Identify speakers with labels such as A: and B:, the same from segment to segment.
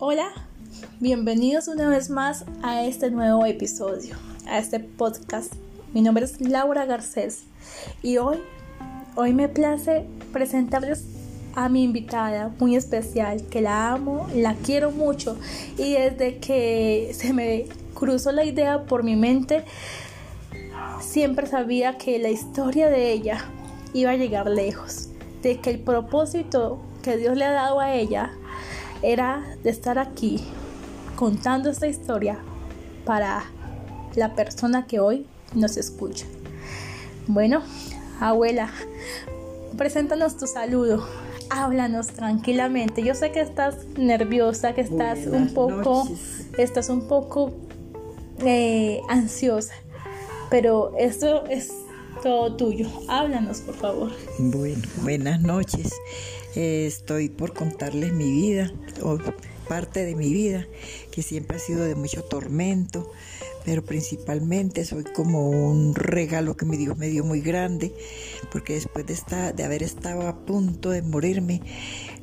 A: Hola, bienvenidos una vez más a este nuevo episodio, a este podcast. Mi nombre es Laura Garcés y hoy, hoy me place presentarles a mi invitada muy especial, que la amo, la quiero mucho y desde que se me cruzó la idea por mi mente, siempre sabía que la historia de ella iba a llegar lejos, de que el propósito que Dios le ha dado a ella era de estar aquí contando esta historia para la persona que hoy nos escucha. Bueno, abuela, preséntanos tu saludo. Háblanos tranquilamente. Yo sé que estás nerviosa, que estás un poco, estás un poco eh, ansiosa, pero esto es todo tuyo. Háblanos, por favor.
B: Bueno, buenas noches. Eh, estoy por contarles mi vida, o parte de mi vida, que siempre ha sido de mucho tormento, pero principalmente soy como un regalo que mi Dios me dio muy grande, porque después de, de haber estado a punto de morirme,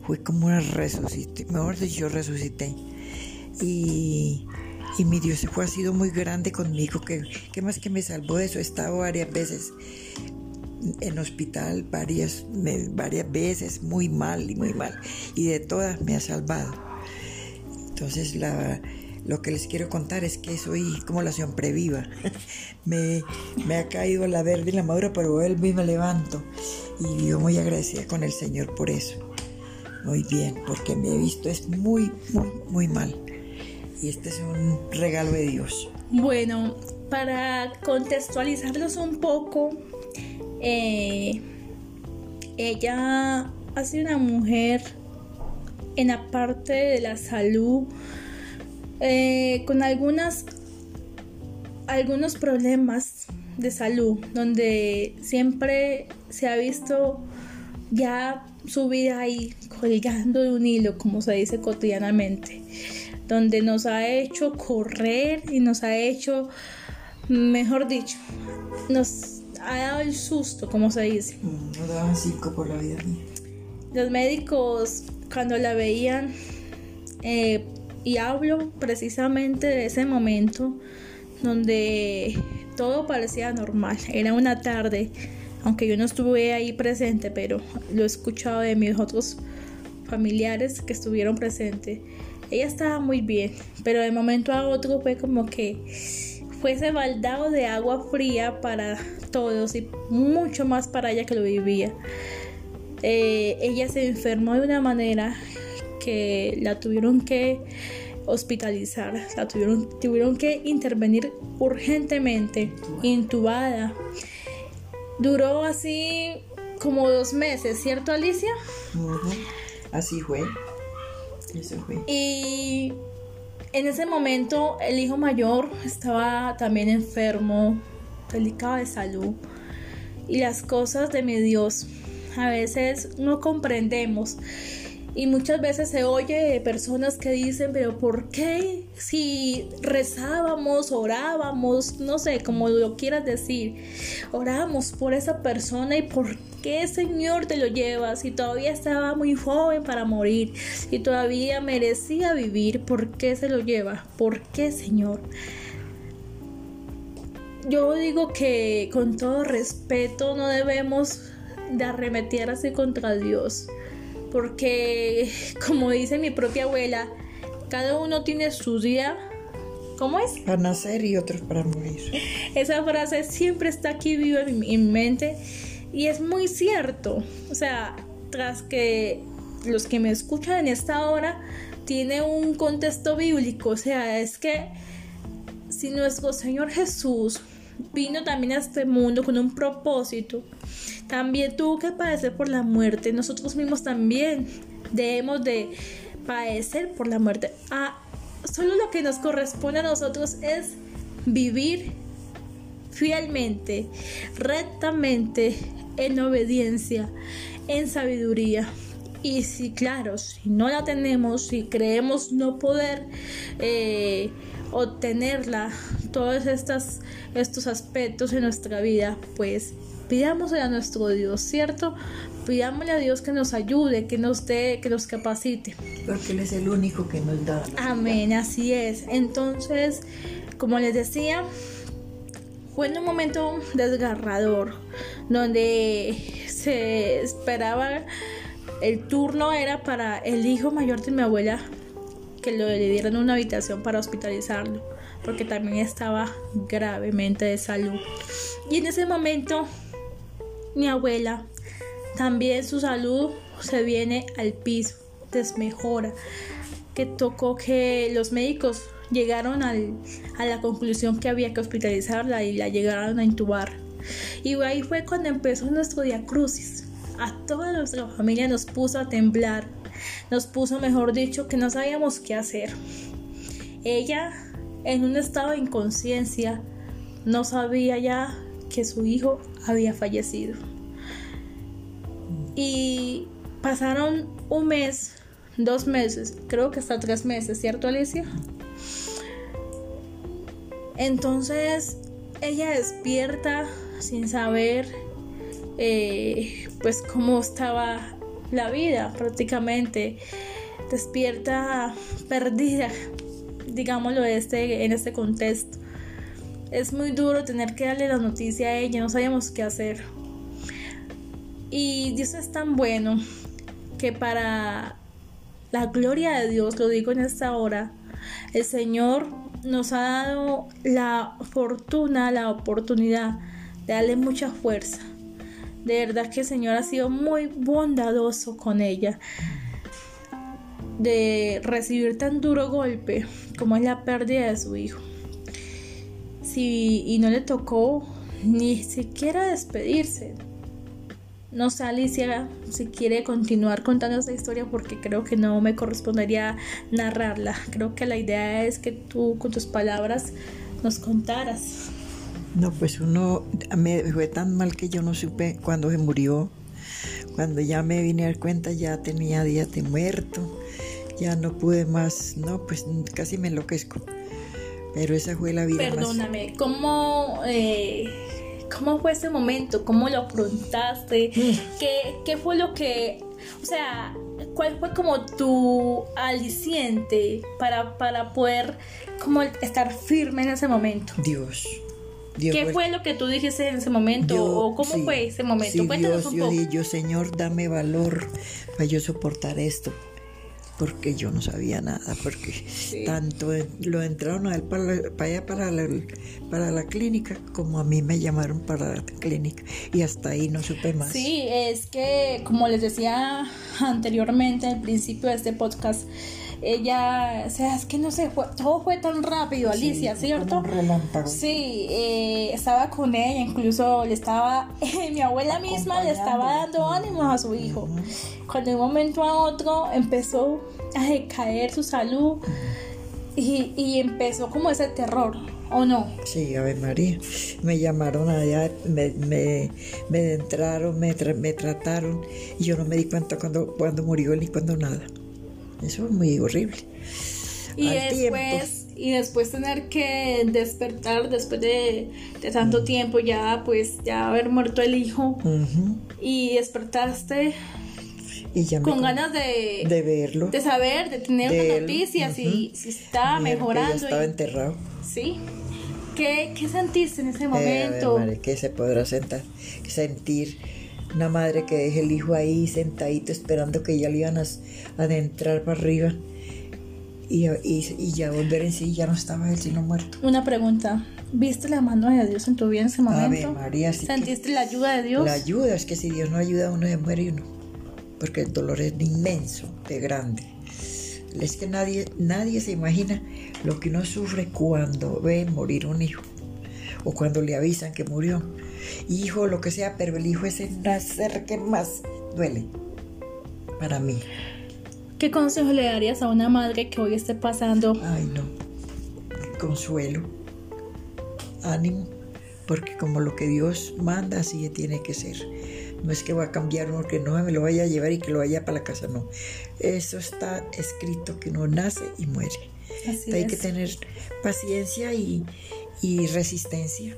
B: fue como una resucité, mejor dicho, yo resucité. Y, y mi Dios fue, ha sido muy grande conmigo, que, que más que me salvó de he estado varias veces en hospital varias, varias veces, muy mal y muy mal, y de todas me ha salvado. Entonces lo que les quiero contar es que soy como la siempre viva. me, me ha caído la verde y la madura, pero él me levanto. Y yo muy agradecida con el Señor por eso. Muy bien, porque me he visto es muy, muy, muy mal. Y este es un regalo de Dios.
A: Bueno, para contextualizarlos un poco, eh, ella ha sido una mujer en la parte de la salud eh, con algunas algunos problemas de salud donde siempre se ha visto ya su vida ahí colgando de un hilo como se dice cotidianamente donde nos ha hecho correr y nos ha hecho mejor dicho nos ha dado el susto, como se dice.
B: Mm, no daban cinco por la vida mía.
A: Los médicos, cuando la veían, eh, y hablo precisamente de ese momento donde todo parecía normal. Era una tarde, aunque yo no estuve ahí presente, pero lo he escuchado de mis otros familiares que estuvieron presentes. Ella estaba muy bien, pero de momento a otro fue como que fue ese baldado de agua fría para todos y mucho más para ella que lo vivía. Eh, ella se enfermó de una manera que la tuvieron que hospitalizar, la tuvieron, tuvieron que intervenir urgentemente, intubada. Duró así como dos meses, ¿cierto Alicia?
B: Así fue. Eso fue.
A: Y en ese momento el hijo mayor estaba también enfermo, delicado de salud. Y las cosas de mi Dios a veces no comprendemos. Y muchas veces se oye personas que dicen, pero ¿por qué si rezábamos, orábamos, no sé, como lo quieras decir, oramos por esa persona y por qué Señor te lo llevas si todavía estaba muy joven para morir, y todavía merecía vivir, ¿por qué se lo lleva? ¿Por qué Señor? Yo digo que con todo respeto no debemos de arremeter así contra Dios porque como dice mi propia abuela, cada uno tiene su día. ¿Cómo es?
B: Para nacer y otros para morir.
A: Esa frase siempre está aquí viva en mi, mente y es muy cierto. O sea, tras que los que me escuchan en esta hora tiene un contexto bíblico, o sea, es que si nuestro Señor Jesús vino también a este mundo con un propósito, también tuvo que padecer por la muerte. Nosotros mismos también debemos de padecer por la muerte. Ah, solo lo que nos corresponde a nosotros es vivir fielmente, rectamente, en obediencia, en sabiduría. Y si, claro, si no la tenemos, si creemos no poder eh, obtenerla, todos estos aspectos en nuestra vida, pues pidámosle a nuestro Dios, ¿cierto? Pidámosle a Dios que nos ayude, que nos dé, que nos capacite.
B: Porque Él es el único que nos da.
A: Amén, así es. Entonces, como les decía, fue en un momento desgarrador, donde se esperaba, el turno era para el hijo mayor de mi abuela, que le dieran una habitación para hospitalizarlo, porque también estaba gravemente de salud. Y en ese momento, mi abuela, también su salud se viene al piso, desmejora, que tocó que los médicos llegaron a la conclusión que había que hospitalizarla y la llegaron a intubar. Y ahí fue cuando empezó nuestro diacrucis. A toda nuestra familia nos puso a temblar, nos puso, mejor dicho, que no sabíamos qué hacer. Ella, en un estado de inconsciencia, no sabía ya que su hijo había fallecido. Y pasaron un mes, dos meses, creo que hasta tres meses, ¿cierto Alicia? Entonces ella despierta sin saber eh, pues cómo estaba la vida prácticamente. Despierta perdida, digámoslo este, en este contexto. Es muy duro tener que darle la noticia a ella, no sabíamos qué hacer. Y Dios es tan bueno que para la gloria de Dios, lo digo en esta hora, el Señor nos ha dado la fortuna, la oportunidad de darle mucha fuerza. De verdad que el Señor ha sido muy bondadoso con ella. De recibir tan duro golpe como es la pérdida de su hijo. Si, y no le tocó ni siquiera despedirse, no sé, Alicia, si quiere continuar contando esta historia porque creo que no me correspondería narrarla. Creo que la idea es que tú con tus palabras nos contaras.
B: No, pues uno me fue tan mal que yo no supe cuándo se murió. Cuando ya me vine a dar cuenta ya tenía días de muerto. Ya no pude más, no, pues casi me enloquezco. Pero esa fue la vida.
A: Perdóname, ¿cómo eh, ¿Cómo fue ese momento? ¿Cómo lo afrontaste? Mm. ¿Qué, ¿Qué, fue lo que, o sea, cuál fue como tu aliciente para, para poder como estar firme en ese momento?
B: Dios.
A: ¿Qué fue lo que tú dijiste en ese momento? ¿O cómo fue ese momento?
B: Cuéntanos un poco. Yo, yo, Señor, dame valor para yo soportar esto porque yo no sabía nada, porque tanto lo entraron a él para, allá para la, para la clínica como a mí me llamaron para la clínica y hasta ahí no supe más.
A: Sí, es que como les decía anteriormente al principio de este podcast, ella, o sea, es que no sé, fue, todo fue tan rápido, Alicia, ¿cierto? Sí, eh, estaba con ella, incluso le estaba, mi abuela misma le estaba dando ánimos a su hijo. Cuando de un momento a otro empezó a decaer su salud y, y empezó como ese terror. ¿O no?
B: Sí, Ave María. Me llamaron allá, me, me, me entraron, me, me trataron y yo no me di cuenta cuando, cuando murió ni cuando nada. Eso es muy horrible.
A: Y después, y después tener que despertar después de, tanto tiempo, ya pues ya haber muerto el hijo. Y despertaste y con, ganas de,
B: de verlo.
A: De saber, de tener una noticia, si, si estaba mejorando.
B: estaba enterrado.
A: Sí. ¿Qué, ¿Qué, sentiste en ese momento?
B: Eh, ¿Qué se podrá sentar, sentir? Una madre que deje el hijo ahí sentadito esperando que ya le iban a adentrar para arriba y, y, ya volver en sí, ya no estaba él sino muerto.
A: Una pregunta, ¿viste la mano de Dios en tu vida en ese momento?
B: María,
A: ¿Sentiste la ayuda de Dios?
B: La ayuda, es que si Dios no ayuda a uno se muere uno, porque el dolor es inmenso, de grande. Es que nadie, nadie se imagina lo que uno sufre cuando ve morir un hijo o cuando le avisan que murió hijo, lo que sea, pero el hijo es el nacer que más duele para mí.
A: ¿Qué consejo le darías a una madre que hoy esté pasando?
B: Ay, no. Consuelo. Ánimo. Porque como lo que Dios manda, así tiene que ser. No es que va a cambiar uno que no me lo vaya a llevar y que lo vaya para la casa, no. Eso está escrito que uno nace y muere. Así Hay que tener paciencia y, y resistencia.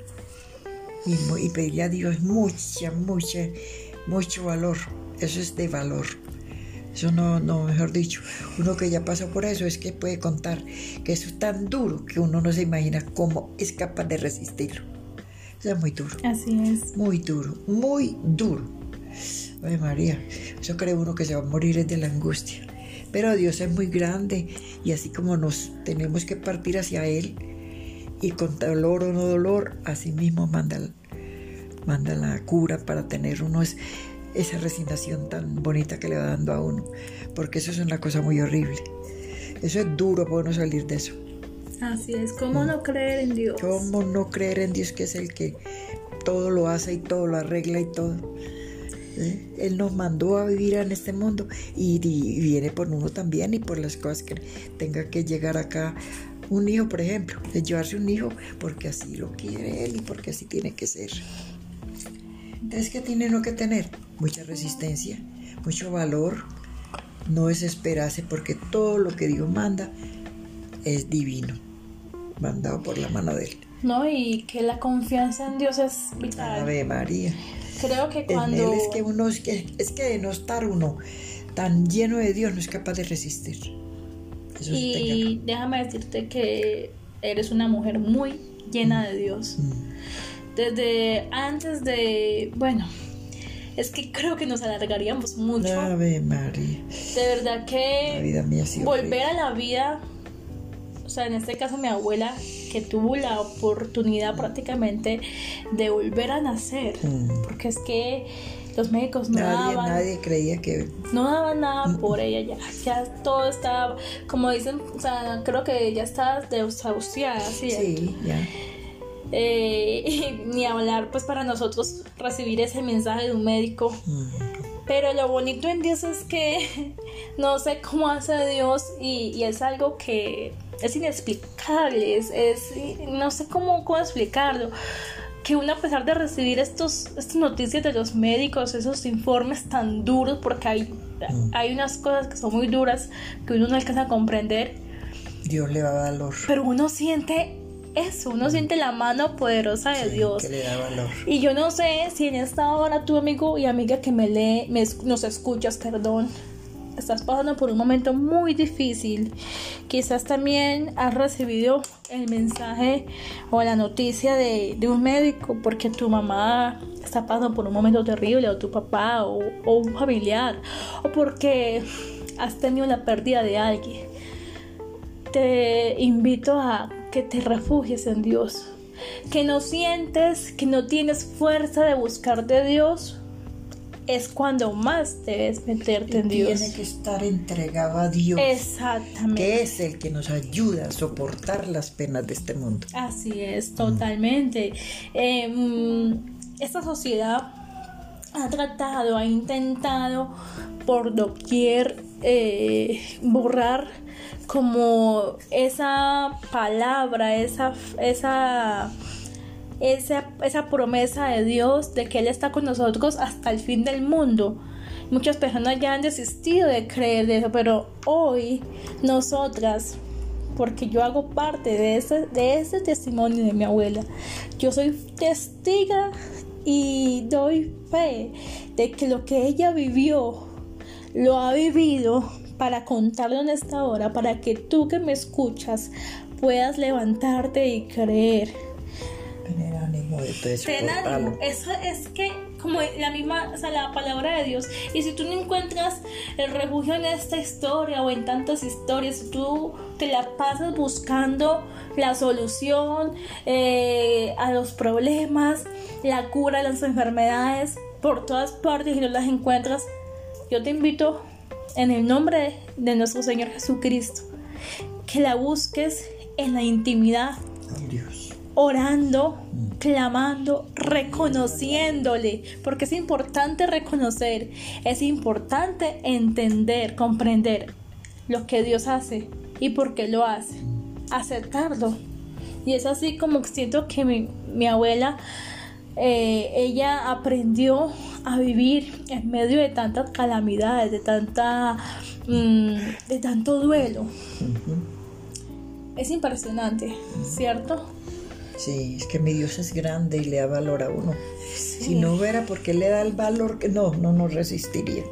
B: y pedirle a Dios mucha, mucha, mucho valor. Eso es de valor. Eso no, no, mejor dicho, uno que ya pasó por eso es que puede contar que eso es tan duro que uno no se imagina cómo es capaz de resistirlo. Eso es muy duro,
A: Así es.
B: muy duro, muy duro. Ay María, eso cree uno que se va a morir es de la angustia. Pero Dios es muy grande y así como nos tenemos que partir hacia Él y con dolor o no dolor, así mismo manda, manda la cura para tener uno es- esa resignación tan bonita que le va dando a uno. Porque eso es una cosa muy horrible. Eso es duro para uno salir de eso.
A: Así es. ¿Cómo no creer en Dios?
B: ¿Cómo no creer en Dios que es el que todo lo hace y todo lo arregla y todo? ¿Eh? Él nos mandó a vivir en este mundo y, y viene por uno también y por las cosas que tenga que llegar acá. Un hijo, por ejemplo, de llevarse un hijo porque así lo quiere él y porque así tiene que ser. Entonces, ¿qué tiene uno que tener? Mucha resistencia, mucho valor, no desesperarse porque todo lo que Dios manda es divino, mandado por la mano de Él.
A: No, y que la confianza en Dios es vital.
B: Ave María.
A: Creo que
B: En Él
A: cuando...
B: es que uno, es que, es que de no estar uno tan lleno de Dios no es capaz de resistir. Eso.
A: Y déjame decirte que eres una mujer muy llena de Dios.
B: Mm.
A: Desde antes de... Bueno, es que creo que nos alargaríamos mucho.
B: Ave María.
A: De verdad
B: La
A: que
B: vida mía ha sido
A: volver a la vida, sea, en este caso mi abuela, que tuvo la oportunidad prácticamente de volver a nacer,
B: Mm.
A: porque es que los médicos no
B: Nadie,
A: daban,
B: nadie creía que
A: no daban nada por ella ya, ya todo estaba, como dicen, o sea, creo que ya está desahuciada, ¿sí?
B: sí, ya.
A: Eh, y ni hablar pues para nosotros recibir ese mensaje de un médico
B: Mm.
A: pero lo bonito en Dios es que no sé cómo hace Dios y, y es algo que es inexplicable, es, es- no sé cómo, cómo explicarlo. Que uno a pesar de recibir estos, estas noticias de los médicos, esos informes tan duros, porque hay, hay unas cosas que son muy duras que uno no alcanza a comprender,
B: Dios le da valor.
A: pero uno siente eso, uno siente la mano poderosa de
B: Sí,
A: Dios.
B: Que le da valor.
A: Y yo no sé si en esta hora tu amigo y amiga que me lee, me nos escuchas, perdón, estás pasando por un momento muy difícil. Quizás también has recibido el mensaje o la noticia de, un médico porque tu mamá está pasando por un momento terrible o tu papá o, o un familiar o porque has tenido la pérdida de alguien. Te invito a que te refugies en Dios que no sientes, que no tienes fuerza de buscar de Dios, es cuando más debes meterte en Dios.
B: Tiene que estar entregado a Dios,
A: Exactamente.
B: que es el que nos ayuda a soportar las penas de este mundo.
A: Así es, totalmente. Eh, mm, esta sociedad ha tratado, ha intentado por doquier eh, borrar como esa palabra, esa, esa, esa, esa promesa de Dios de que Él está con nosotros hasta el fin del mundo. Muchas personas ya han desistido de creer de eso, pero hoy nosotras porque yo hago parte de ese, de ese testimonio de mi abuela. Yo soy testiga y doy fe de que lo que ella vivió, lo ha vivido para contarlo en esta hora, para que tú que me escuchas puedas levantarte y creer.
B: Ánimo eso.
A: Es que, como la misma, o sea, la palabra de Dios. Y si tú no encuentras el refugio en esta historia o en tantas historias, tú te la pasas buscando la solución eh, a los problemas, la cura de las enfermedades por todas partes y no las encuentras, yo te invito en el nombre de nuestro Señor Jesucristo que la busques en la intimidad. Orando, clamando, reconociéndole, porque es importante reconocer, es importante entender, comprender lo que Dios hace y por qué lo hace, aceptarlo. Y es así como siento que mi, mi abuela, eh, ella aprendió a vivir en medio de tantas calamidades, de tanta, mm, de tanto duelo. Es impresionante, ¿cierto?
B: Sí, es que mi Dios es grande y le da valor a uno. Si no hubiera porque le da el valor que no, no nos resistiría.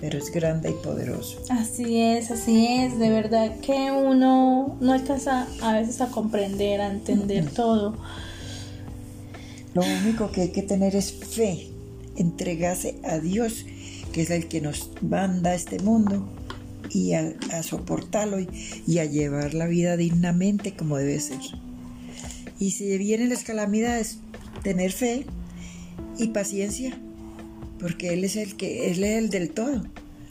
B: Pero es grande y poderoso.
A: Así es, así es. De verdad que uno no alcanza a veces a comprender, a entender todo.
B: Lo único que hay que tener es fe, entregarse a Dios, que es el que nos manda a este mundo, y a, soportarlo y, a llevar la vida dignamente como debe ser. Y si vienen las calamidades, tener fe y paciencia, porque Él es el que, Él es el del todo.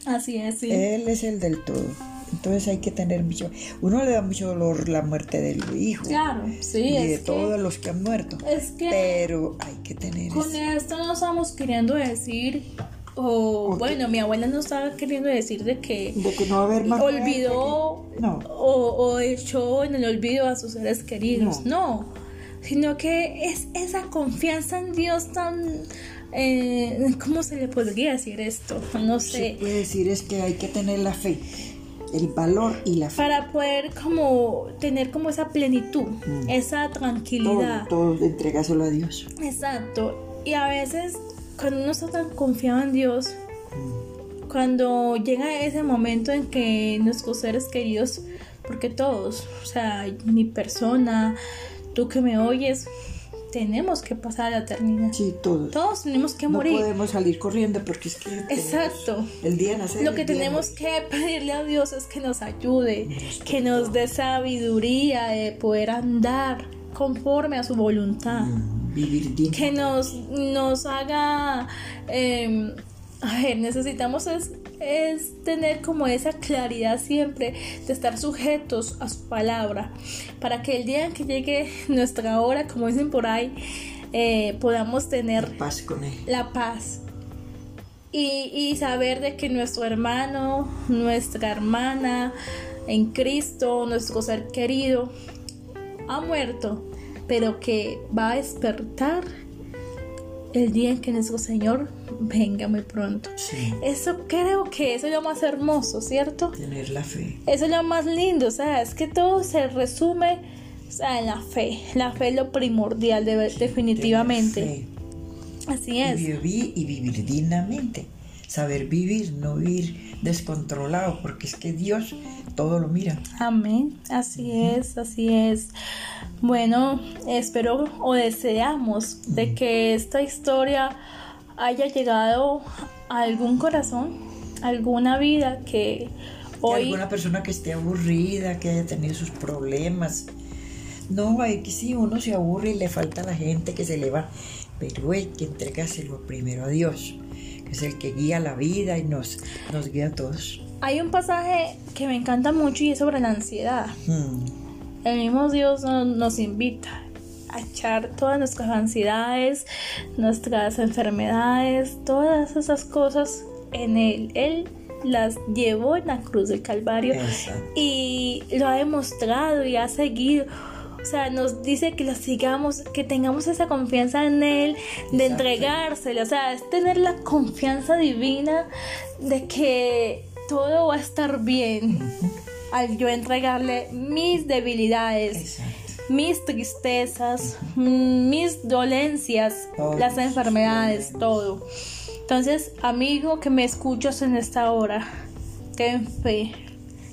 A: Así es, sí.
B: Él es el del todo. Entonces hay que tener mucho. Uno le da mucho dolor la muerte del hijo.
A: Claro, sí.
B: Y de todos los que han muerto.
A: Es que.
B: Pero hay que tener.
A: Con esto no estamos queriendo decir. O bueno, mi abuela no estaba queriendo decir de que,
B: de que no va a haber más
A: olvidó
B: no.
A: o, o, echó en el olvido a sus seres queridos. No. Sino que es esa confianza en Dios tan eh, ¿cómo se le podría decir esto? No sé.
B: Se puede decir es que hay que tener la fe el valor y la fe.
A: Para poder como tener como esa plenitud, mm. esa tranquilidad.
B: Todo, todo entregárselo a Dios.
A: Exacto. Y a veces cuando uno está tan confiado en Dios, mm. cuando llega ese momento en que nuestros seres queridos, porque todos, o sea, mi persona, tú que me oyes, tenemos que pasar a la eternidad.
B: Sí, todos.
A: Todos tenemos que morir.
B: No podemos salir corriendo porque es que.
A: Exacto.
B: El día nacer.
A: Lo que tenemos que pedirle a Dios es que nos ayude, que nos dé sabiduría de poder andar conforme a su voluntad.
B: Mm, vivir digno.
A: Que nos, nos haga. Em, a ver, necesitamos es es tener como esa claridad siempre de estar sujetos a su palabra, para que el día en que llegue nuestra hora, como dicen por ahí, eh, podamos tener
B: la paz con él.
A: La paz. Y, y saber de que nuestro hermano, nuestra hermana en Cristo, nuestro ser querido, ha muerto, pero que va a despertar el día en que nuestro Señor venga muy pronto. Eso creo que eso es lo más hermoso, ¿cierto?
B: Tener la fe.
A: Eso es lo más lindo, o sea, es que todo se resume en la fe. La fe es lo primordial, definitivamente. Así es.
B: Y vivir, y vivir dignamente. Saber vivir, no vivir descontrolado, porque es que Dios todo lo mira.
A: Amén. Así es, así es. Bueno, espero o deseamos de que esta historia haya llegado a algún corazón, alguna vida que hoy...
B: alguna persona que esté aburrida, que haya tenido sus problemas. No, hay que sí, uno se aburre y le falta a la gente que se le va, pero hay que entregárselo primero a Dios, que es el que guía la vida y nos, nos guía a todos.
A: Hay un pasaje que me encanta mucho y es sobre la ansiedad. Hmm. El mismo Dios nos invita a echar todas nuestras ansiedades, nuestras enfermedades, todas esas cosas en Él. Él las llevó en la cruz del Calvario y lo ha demostrado y ha seguido. O sea, nos dice que lo sigamos, que tengamos esa confianza en Él, de entregárselo. O sea, es tener la confianza divina de que todo va a estar bien. Al yo entregarle mis debilidades mis tristezas, mis dolencias, las enfermedades, todo. Entonces, amigo que me escuchas en esta hora, ten fe,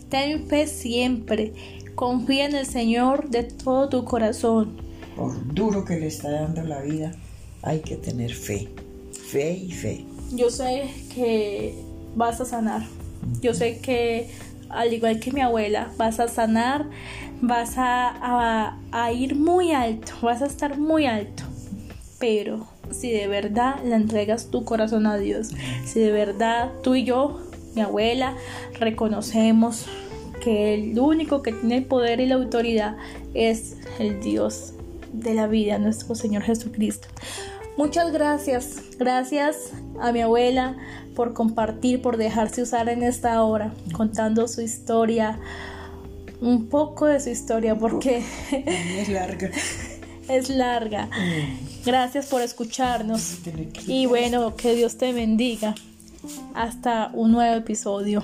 A: ten fe siempre, confía en el Señor de todo tu corazón.
B: Por duro que le está dando la vida, hay que tener fe, fe y fe.
A: Yo sé que vas a sanar, yo sé que al igual que mi abuela, vas a sanar vas a, ir muy alto, vas a estar muy alto. Pero si de verdad le entregas tu corazón a Dios, si de verdad tú y yo, mi abuela, reconocemos que el único que tiene el poder y la autoridad es el Dios de la vida, nuestro Señor Jesucristo. Muchas gracias, gracias a mi abuela por compartir, por dejarse usar en esta hora, contando su historia, un poco de su historia porque
B: es larga.
A: es larga. Mm. Gracias por escucharnos. Y bueno, que Dios te bendiga. Hasta un nuevo episodio.